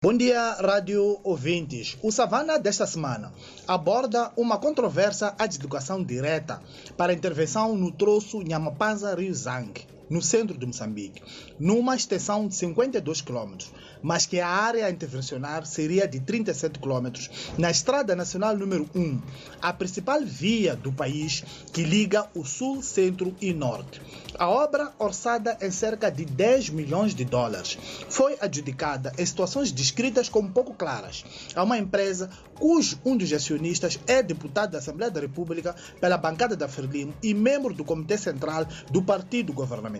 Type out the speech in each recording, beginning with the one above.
Bom dia, rádio ouvintes. O Savana desta semana aborda uma controvérsia à educação direta para intervenção no troço Nhamapanza-Rio Zang, no centro de Moçambique, numa extensão de 52 km, mas que a área a intervencionar seria de 37 km, na Estrada Nacional número 1, a principal via do país que liga o sul, centro e norte. A obra, orçada em cerca de 10 milhões de dólares, foi adjudicada em situações descritas como pouco claras a uma empresa cujo um dos acionistas é deputado da Assembleia da República pela bancada da Frelimo e membro do Comitê Central do Partido Governamental.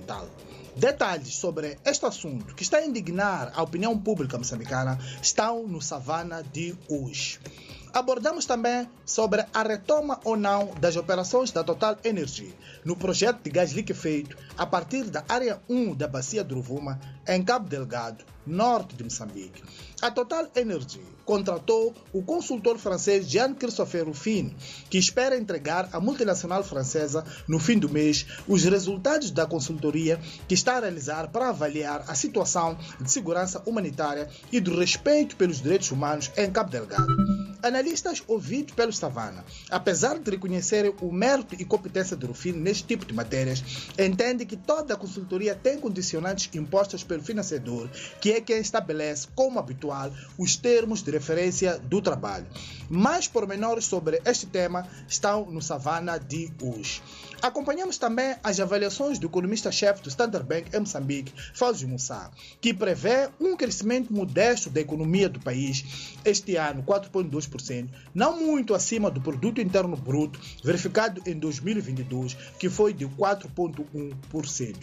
Detalhes sobre este assunto que está a indignar a opinião pública moçambicana estão no Savana de hoje. Abordamos também sobre a retoma ou não das operações da Total Energy no projeto de gás liquefeito a partir da área 1 da Bacia do Rovuma, em Cabo Delgado, norte de Moçambique. A Total Energy contratou o consultor francês Jean-Christophe Ruffin, que espera entregar à multinacional francesa, no fim do mês, os resultados da consultoria que está a realizar para avaliar a situação de segurança humanitária e do respeito pelos direitos humanos em Cabo Delgado. Analistas ouvidos pelo Savana, apesar de reconhecerem o mérito e competência de Rufino neste tipo de matérias, entendem que toda a consultoria tem condicionantes impostos pelo financiador, que é quem estabelece, como habitual, os termos de referência do trabalho. Mais pormenores sobre este tema estão no Savana de hoje. Acompanhamos também as avaliações do economista-chefe do Standard Bank em Moçambique, Fauzi Moussa, que prevê um crescimento modesto da economia do país este ano, 4,2%, não muito acima do produto interno bruto verificado em 2022, que foi de 4,1%.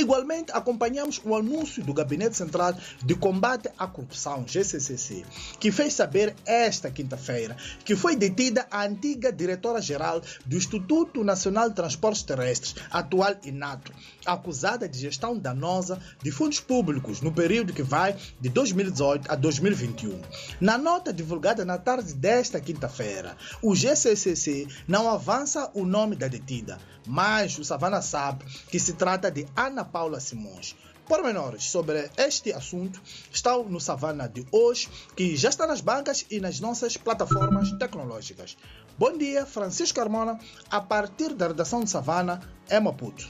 Igualmente, acompanhamos o anúncio do Gabinete Central de Combate à Corrupção, GCCC, que fez saber esta quinta-feira que foi detida a antiga diretora-geral do Instituto Nacional de Transportes Terrestres, atual INATO, acusada de gestão danosa de fundos públicos no período que vai de 2018 a 2021. Na nota divulgada na tarde desta quinta-feira, o GCCC não avança o nome da detida, mas o Savana sabe que se trata de Ana Paula Simões. Pormenores sobre este assunto estão no Savana de hoje, que já está nas bancas e nas nossas plataformas tecnológicas. Bom dia, Francisco Carmona, a partir da redação de Savana, é Maputo.